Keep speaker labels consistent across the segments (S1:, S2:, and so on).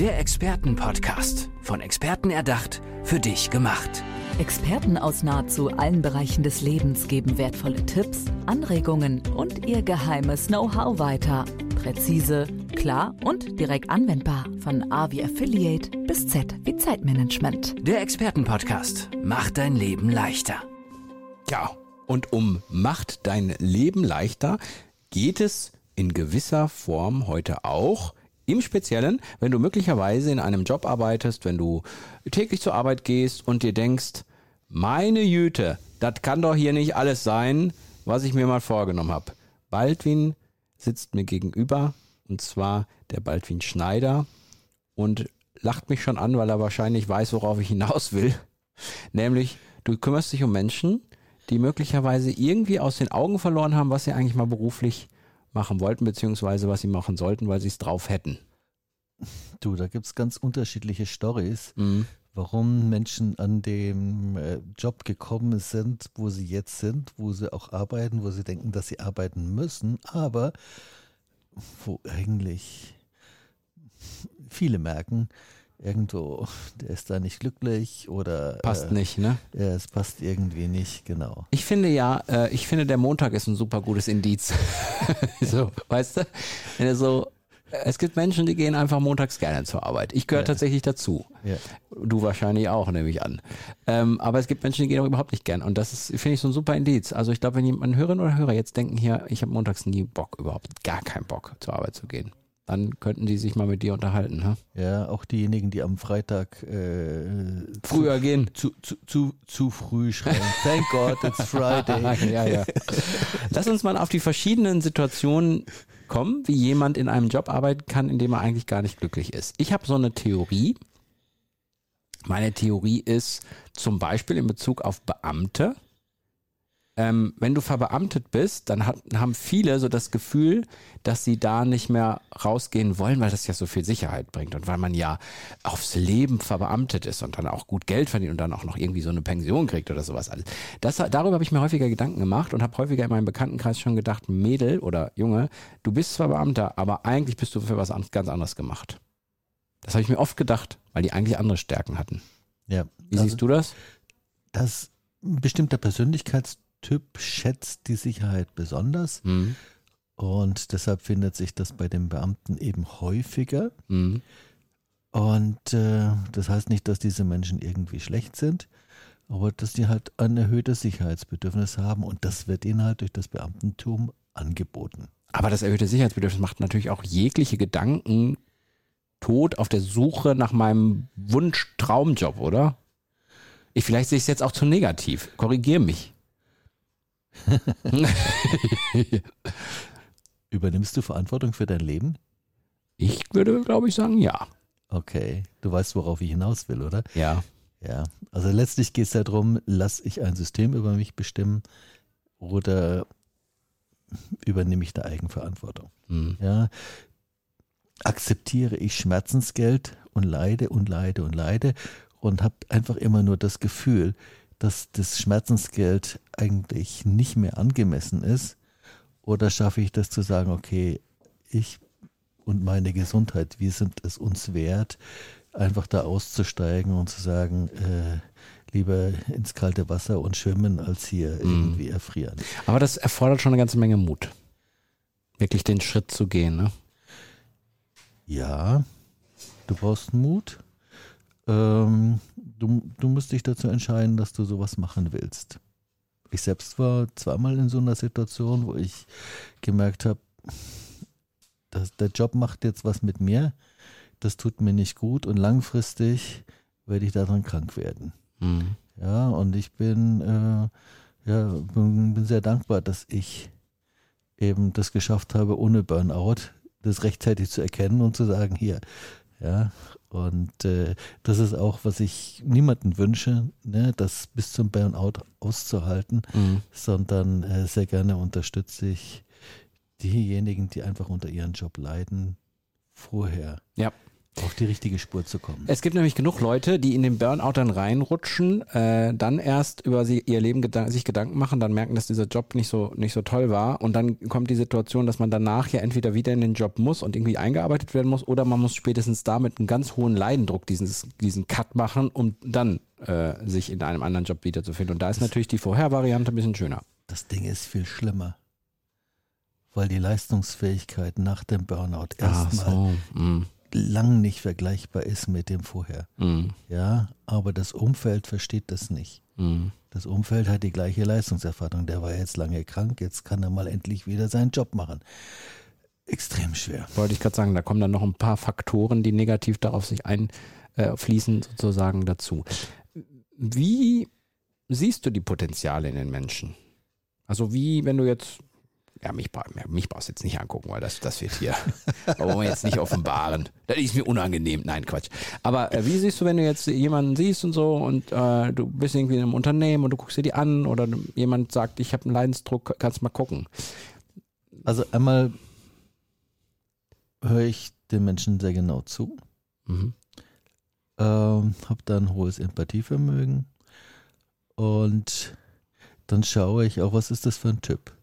S1: Der Expertenpodcast. Von Experten erdacht, für dich gemacht.
S2: Experten aus nahezu allen Bereichen des Lebens geben wertvolle Tipps, Anregungen und ihr geheimes Know-how weiter. Präzise, klar und direkt anwendbar. Von A wie Affiliate bis Z wie Zeitmanagement.
S1: Der Expertenpodcast macht dein Leben leichter.
S3: Ja, und um macht dein Leben leichter geht es in gewisser Form heute auch. Im Speziellen, wenn du möglicherweise in einem Job arbeitest, wenn du täglich zur Arbeit gehst und dir denkst, meine Jüte, das kann doch hier nicht alles sein, was ich mir mal vorgenommen habe. Baldwin sitzt mir gegenüber, und zwar der Baldwin Schneider, und lacht mich schon an, weil er wahrscheinlich weiß, worauf ich hinaus will. Nämlich, du kümmerst dich um Menschen, die möglicherweise irgendwie aus den Augen verloren haben, was sie eigentlich mal beruflich machen wollten, beziehungsweise was sie machen sollten, weil sie es drauf hätten.
S4: Du, da gibt es ganz unterschiedliche Stories,
S3: Mhm.
S4: warum Menschen an dem äh, Job gekommen sind, wo sie jetzt sind, wo sie auch arbeiten, wo sie denken, dass sie arbeiten müssen, aber wo eigentlich viele merken, irgendwo, der ist da nicht glücklich oder
S3: Passt
S4: äh,
S3: nicht, ne?
S4: Ja, es passt irgendwie nicht, genau.
S3: Ich finde ja, äh, ich finde der Montag ist ein super gutes Indiz. so, weißt du? Wenn er so, es gibt Menschen, die gehen einfach montags gerne zur Arbeit. Ich gehöre
S4: Ja.
S3: tatsächlich dazu.
S4: Ja.
S3: Du wahrscheinlich auch, nehme ich an. Ähm, aber es gibt Menschen, die gehen auch überhaupt nicht gern. Und das ist, finde ich, so ein super Indiz. Also ich glaube, wenn jemand, Hörerin oder Hörer jetzt denken hier, ich habe montags nie Bock, überhaupt gar keinen Bock, zur Arbeit zu gehen, dann könnten die sich mal mit dir unterhalten. Ne?
S4: Ja, auch diejenigen, die am Freitag äh,
S3: Früher gehen.
S4: zu, zu, zu, zu früh schreien. Thank God, it's Friday.
S3: ja, ja. Lass uns mal auf die verschiedenen Situationen kommen, wie jemand in einem Job arbeiten kann, in dem er eigentlich gar nicht glücklich ist. Ich habe so eine Theorie. Meine Theorie ist zum Beispiel in Bezug auf Beamte. Ähm, wenn du verbeamtet bist, dann hat, haben viele so das Gefühl, dass sie da nicht mehr rausgehen wollen, weil das ja so viel Sicherheit bringt und weil man ja aufs Leben verbeamtet ist und dann auch gut Geld verdient und dann auch noch irgendwie so eine Pension kriegt oder sowas alles. Das, darüber habe ich mir häufiger Gedanken gemacht und habe häufiger in meinem Bekanntenkreis schon gedacht, Mädel oder Junge, du bist zwar Beamter, aber eigentlich bist du für was an- ganz anderes gemacht. Das habe ich mir oft gedacht, weil die eigentlich andere Stärken hatten.
S4: Ja,
S3: Wie
S4: also,
S3: siehst du das?
S4: dass ein bestimmter Persönlichkeitstyp schätzt die Sicherheit besonders
S3: Mhm.
S4: und deshalb findet sich das bei den Beamten eben häufiger.
S3: Mhm.
S4: Und äh, das heißt nicht, dass diese Menschen irgendwie schlecht sind, aber dass die halt ein erhöhtes Sicherheitsbedürfnis haben und das wird ihnen halt durch das Beamtentum angeboten.
S3: Aber das erhöhte Sicherheitsbedürfnis macht natürlich auch jegliche Gedanken tot auf der Suche nach meinem Wunsch-Traumjob, oder? Ich, vielleicht sehe ich es jetzt auch zu negativ. Korrigier mich.
S4: Übernimmst du Verantwortung für dein Leben?
S3: Ich würde, glaube ich, sagen, ja.
S4: Okay, du weißt, worauf ich hinaus will, oder?
S3: Ja.
S4: Ja, also letztlich geht es darum, lasse ich ein System über mich bestimmen oder übernehme ich da Eigenverantwortung?
S3: Mhm.
S4: Ja, akzeptiere ich Schmerzensgeld und leide und leide und leide und habe einfach immer nur das Gefühl, dass das Schmerzensgeld eigentlich nicht mehr angemessen ist oder schaffe ich das zu sagen, okay, ich und meine Gesundheit, wir sind es uns wert, einfach da auszusteigen und zu sagen, äh, lieber ins kalte Wasser und schwimmen, als hier irgendwie erfrieren.
S3: Aber das erfordert schon eine ganze Menge Mut. Wirklich den Schritt zu gehen, ne?
S4: Ja, du brauchst Mut. Ähm, du, du musst dich dazu entscheiden, dass du sowas machen willst. Ich selbst war zweimal in so einer Situation, wo ich gemerkt habe, dass der Job macht jetzt was mit mir, das tut mir nicht gut und langfristig werde ich daran krank werden.
S3: Mhm.
S4: Ja, und ich bin, äh, ja, bin, bin sehr dankbar, dass ich eben das geschafft habe, ohne Burnout, das rechtzeitig zu erkennen und zu sagen, hier, ja, und äh, das ist auch, was ich niemanden wünsche, ne, das bis zum Burnout auszuhalten,
S3: Mhm.
S4: sondern äh, sehr gerne unterstütze ich diejenigen, die einfach unter ihren Job leiden, vorher
S3: Ja.
S4: Auf die richtige Spur zu kommen.
S3: Es gibt nämlich genug Leute, die in den Burnout dann reinrutschen, äh, dann erst über sie, ihr Leben gedan sich Gedanken machen, dann merken, dass dieser Job nicht so, nicht so toll war und dann kommt die Situation, dass man danach ja entweder wieder in den Job muss und irgendwie eingearbeitet werden muss oder man muss spätestens damit einen ganz hohen Leidendruck dieses, diesen Cut machen, um dann äh, sich in einem anderen Job wiederzufinden. Und da ist natürlich die Vorhervariante ein bisschen schöner.
S4: Das Ding ist viel schlimmer, weil die Leistungsfähigkeit nach dem Burnout erstmal
S3: so. mm,
S4: lang nicht vergleichbar ist mit dem vorher.
S3: mm,
S4: Ja, aber das Umfeld versteht das nicht.
S3: mm.
S4: Das Umfeld hat die gleiche Leistungserfahrung. Der war jetzt lange krank, jetzt kann er mal endlich wieder seinen Job machen. Extrem schwer.
S3: Wollte ich gerade sagen, da kommen dann noch ein paar Faktoren, die negativ darauf sich einfließen, sozusagen dazu. Wie siehst du die Potenziale in den Menschen? Also wie, wenn du jetzt, ja, mich, mich brauchst du jetzt nicht angucken, weil das, das wird hier, wollen wir jetzt nicht offenbaren. Das ist mir unangenehm. Nein, Quatsch. Aber äh, wie siehst du, wenn du jetzt jemanden siehst und so und äh, du bist irgendwie in einem Unternehmen und du guckst dir die an oder jemand sagt, ich habe einen Leidensdruck, kannst mal gucken.
S4: Also einmal höre ich den Menschen sehr genau zu,
S3: Mhm.
S4: ähm, habe da ein hohes Empathievermögen und dann schaue ich auch, was ist das für ein Typ.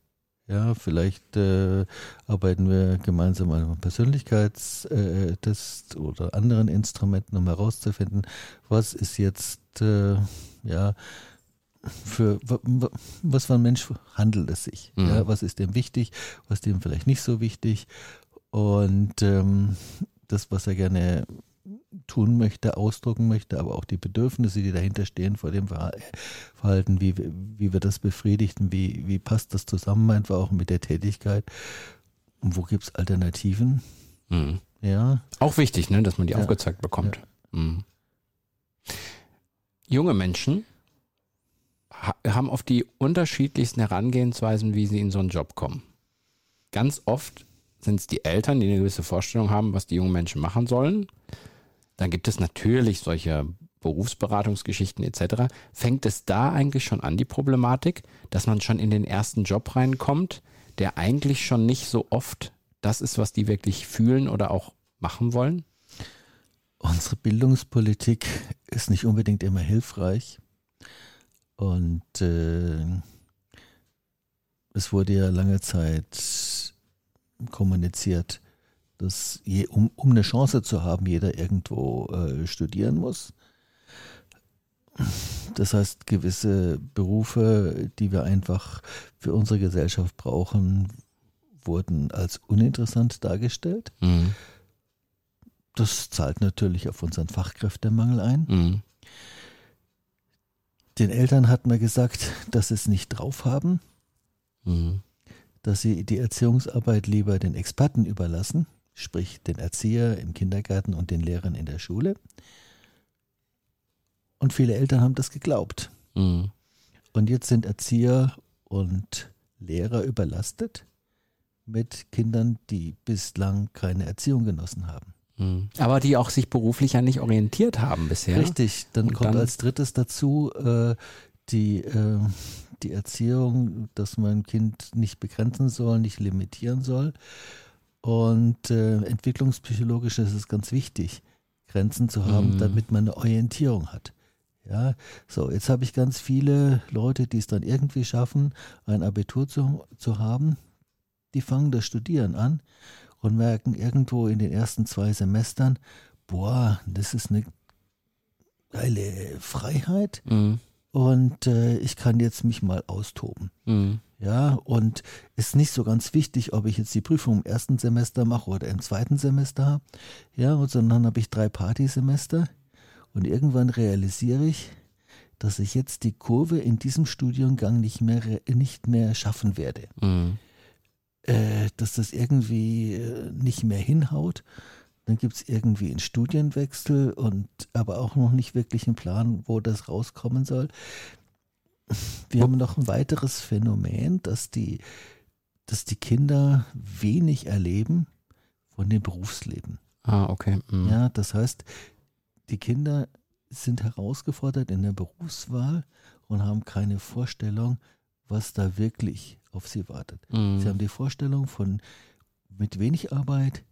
S4: Ja, vielleicht äh, arbeiten wir gemeinsam an einem Persönlichkeitstest oder anderen Instrumenten, um herauszufinden, was ist jetzt, äh, ja, für wa- wa- was für ein Mensch handelt es sich?
S3: Mhm.
S4: Ja, was ist dem wichtig, was dem vielleicht nicht so wichtig? Und ähm, das, was er gerne tun möchte, ausdrucken möchte, aber auch die Bedürfnisse, die dahinter stehen vor dem Verha- Verhalten, wie, wie wir das befriedigen, wie, wie passt das zusammen einfach auch mit der Tätigkeit und wo gibt es Alternativen?
S3: Mhm.
S4: Ja,
S3: Auch wichtig, ne, dass man die
S4: Ja.
S3: aufgezeigt bekommt. Mhm. Junge Menschen ha haben oft die unterschiedlichsten Herangehensweisen, wie sie in so einen Job kommen. Ganz oft sind es die Eltern, die eine gewisse Vorstellung haben, was die jungen Menschen machen sollen. Dann gibt es natürlich solche Berufsberatungsgeschichten etc. Fängt es da eigentlich schon an, die Problematik, dass man schon in den ersten Job reinkommt, der eigentlich schon nicht so oft das ist, was die wirklich fühlen oder auch machen wollen?
S4: unsere Bildungspolitik ist nicht unbedingt immer hilfreich. Und äh, es wurde ja lange Zeit kommuniziert, dass je, um, um eine Chance zu haben, jeder irgendwo äh, studieren muss. Das heißt, gewisse Berufe, die wir einfach für unsere Gesellschaft brauchen, wurden als uninteressant dargestellt.
S3: Mhm.
S4: Das zahlt natürlich auf unseren Fachkräftemangel ein.
S3: Mhm.
S4: Den Eltern hat man gesagt, dass sie es nicht drauf haben,
S3: Mhm.
S4: dass sie die Erziehungsarbeit lieber den Experten überlassen, sprich den Erzieher im Kindergarten und den Lehrern in der Schule. Und viele Eltern haben das geglaubt.
S3: Mhm.
S4: Und jetzt sind Erzieher und Lehrer überlastet mit Kindern, die bislang keine Erziehung genossen haben.
S3: Mhm. Aber die auch sich beruflich ja nicht orientiert haben bisher.
S4: Richtig, dann
S3: Und
S4: kommt
S3: dann-
S4: als drittes dazu äh, die, äh, die Erziehung, dass man ein Kind nicht begrenzen soll, nicht limitieren soll. Und äh, entwicklungspsychologisch ist es ganz wichtig, Grenzen zu haben,
S3: Mhm.
S4: damit man eine Orientierung hat. Ja, so, jetzt habe ich ganz viele Leute, die es dann irgendwie schaffen, ein Abitur zu, zu haben. Die fangen das Studieren an und merken irgendwo in den ersten zwei Semestern, boah, das ist eine geile Freiheit
S3: Mhm.
S4: Und äh, ich kann jetzt mich mal austoben.
S3: Mhm.
S4: Ja, und ist nicht so ganz wichtig, ob ich jetzt die Prüfung im ersten Semester mache oder im zweiten Semester habe. Ja, und sondern habe ich drei Partysemester und irgendwann realisiere ich, dass ich jetzt die Kurve in diesem Studiengang nicht mehr, nicht mehr schaffen werde.
S3: Mhm.
S4: Äh, dass das irgendwie äh, nicht mehr hinhaut. Dann gibt es irgendwie einen Studienwechsel und aber auch noch nicht wirklich einen Plan, wo das rauskommen soll. Wir haben noch ein weiteres Phänomen, dass die, dass die Kinder wenig erleben von dem Berufsleben.
S3: Ah, okay. Mhm.
S4: Ja, das heißt, die Kinder sind herausgefordert in der Berufswahl und haben keine Vorstellung, was da wirklich auf sie wartet.
S3: Mhm.
S4: Sie haben die Vorstellung von mit wenig Arbeit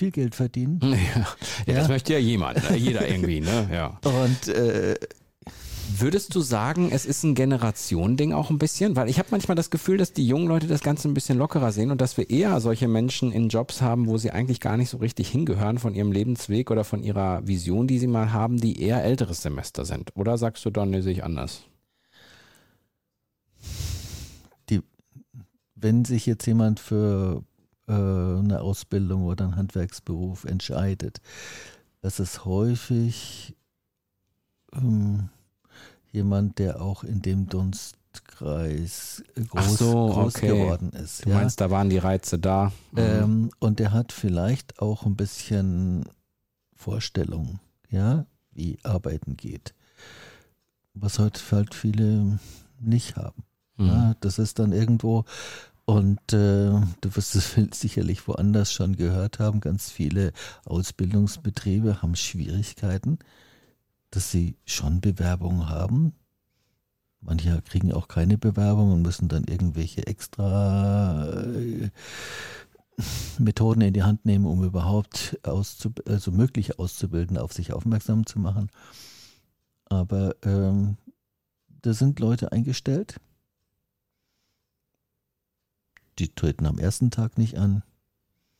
S4: viel Geld verdienen.
S3: Ja, ja, das möchte ja jemand, ne? jeder irgendwie, ne? Ja.
S4: Und äh,
S3: Würdest du sagen, es ist ein Generationending auch ein bisschen? Weil ich habe manchmal das Gefühl, dass die jungen Leute das Ganze ein bisschen lockerer sehen und dass wir eher solche Menschen in Jobs haben, wo sie eigentlich gar nicht so richtig hingehören von ihrem Lebensweg oder von ihrer Vision, die sie mal haben, die eher älteres Semester sind. Oder sagst du dann, nee, sehe ich anders?
S4: wenn sich jetzt jemand für eine Ausbildung oder einen Handwerksberuf entscheidet, das ist häufig ähm, jemand, der auch in dem Dunstkreis äh, groß,
S3: so,
S4: groß
S3: okay.
S4: geworden ist.
S3: Du
S4: ja?
S3: meinst, da waren die Reize da? Mhm.
S4: Ähm, und der hat vielleicht auch ein bisschen Vorstellung, ja, wie Arbeiten geht. Was heute halt viele nicht haben.
S3: Mhm.
S4: Ja, das ist dann irgendwo, und äh, du wirst es sicherlich woanders schon gehört haben, ganz viele Ausbildungsbetriebe haben Schwierigkeiten, dass sie schon Bewerbungen haben. Manche kriegen auch keine Bewerbung und müssen dann irgendwelche extra äh, Methoden in die Hand nehmen, um überhaupt auszub also möglich auszubilden, auf sich aufmerksam zu machen. Aber ähm, da sind Leute eingestellt, die treten am ersten Tag nicht an,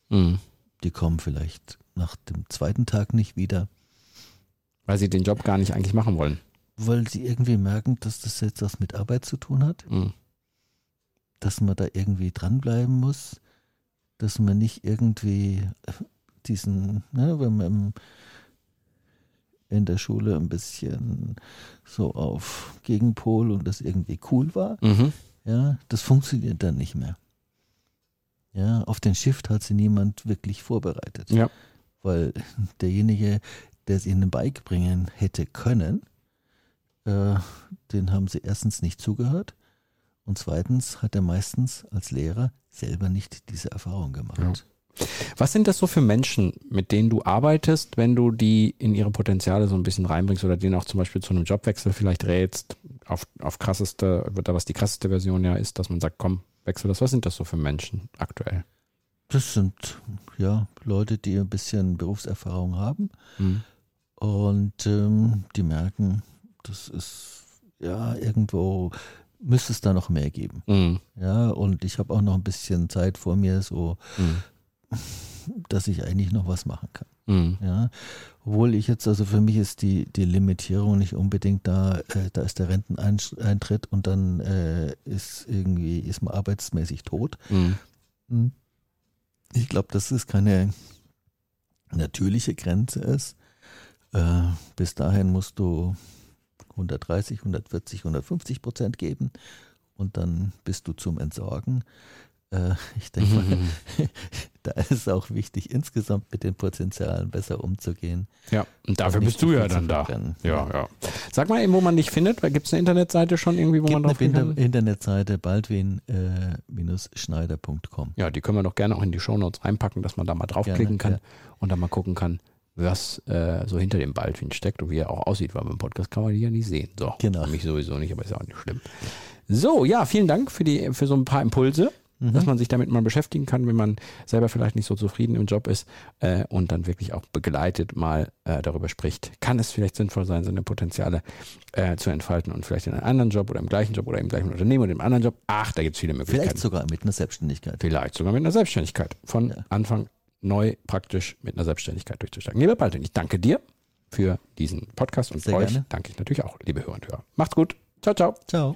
S3: Mhm.
S4: die kommen vielleicht nach dem zweiten Tag nicht wieder,
S3: Weil sie den Job gar nicht eigentlich machen wollen.
S4: weil sie irgendwie merken, dass das jetzt was mit Arbeit zu tun hat,
S3: Mhm.
S4: dass man da irgendwie dranbleiben muss, dass man nicht irgendwie diesen, ne, wenn man im, in der Schule ein bisschen so auf Gegenpol und das irgendwie cool war,
S3: Mhm.
S4: ja, das funktioniert dann nicht mehr. Ja, auf den Shift hat sie niemand wirklich vorbereitet.
S3: Ja.
S4: Weil derjenige, der es ihnen beibringen hätte können, äh, den haben sie erstens nicht zugehört und zweitens hat er meistens als Lehrer selber nicht diese Erfahrung gemacht.
S3: Ja. Was sind das so für Menschen, mit denen du arbeitest, wenn du die in ihre Potenziale so ein bisschen reinbringst oder denen auch zum Beispiel zu einem Jobwechsel vielleicht rätst, auf, auf krasseste, was die krasseste Version ja ist, dass man sagt, komm, wechsel das. Was sind das so für Menschen aktuell?
S4: Das sind ja Leute, die ein bisschen Berufserfahrung haben
S3: Mhm.
S4: und ähm, die merken, das ist ja irgendwo müsste es da noch mehr geben.
S3: Mhm.
S4: Ja, und ich habe auch noch ein bisschen Zeit vor mir, so
S3: Mhm.
S4: Dass ich eigentlich noch was machen kann.
S3: Mhm.
S4: Ja, obwohl ich jetzt, also für mich ist die, die Limitierung nicht unbedingt da, äh, da ist der Renteneintritt und dann äh, ist irgendwie, ist man arbeitsmäßig tot.
S3: Mhm.
S4: Hm. Ich glaube, dass es keine natürliche Grenze ist. Äh, bis dahin musst du 130, 140, 150 Prozent geben und dann bist du zum Entsorgen. Äh, ich denke mal,
S3: Mhm.
S4: da ist es auch wichtig, insgesamt mit den Potenzialen besser umzugehen.
S3: Ja, und dafür
S4: Nicht
S3: bist du ja dann da. Ja, ja. Sag mal eben, wo man dich findet. Gibt es eine Internetseite schon irgendwie, wo
S4: Gibt
S3: man
S4: eine
S3: drauf
S4: Inter
S3: kann?
S4: Internetseite baldwin-schneider.com.
S3: Ja, die können wir doch gerne auch in die Shownotes reinpacken, dass man da mal draufklicken
S4: Gerne,
S3: kann und dann mal gucken kann, was äh, so hinter dem Baldwin steckt und wie er auch aussieht, weil beim Podcast kann man die ja nicht sehen. So,
S4: Genau.
S3: Mich sowieso nicht, aber ist ja auch nicht schlimm. So, ja, vielen Dank für, die, für so ein paar Impulse,
S4: Mhm.
S3: dass man sich damit mal beschäftigen kann, wenn man selber vielleicht nicht so zufrieden im Job ist äh, und dann wirklich auch begleitet mal äh, darüber spricht. Kann es vielleicht sinnvoll sein, seine Potenziale äh, zu entfalten und vielleicht in einem anderen Job oder im gleichen Job oder im gleichen Unternehmen oder im anderen Job? Ach, da gibt es viele Möglichkeiten.
S4: Vielleicht sogar mit einer Selbstständigkeit.
S3: Vielleicht sogar mit einer Selbstständigkeit. Von
S4: Ja.
S3: Anfang neu praktisch mit einer Selbstständigkeit durchzusteigen. Lieber Baldwin, ich danke dir für diesen Podcast und
S4: Sehr
S3: euch
S4: gerne.
S3: danke ich natürlich auch, liebe Hörer und Hörer. Macht's gut. Ciao, ciao.
S4: Ciao.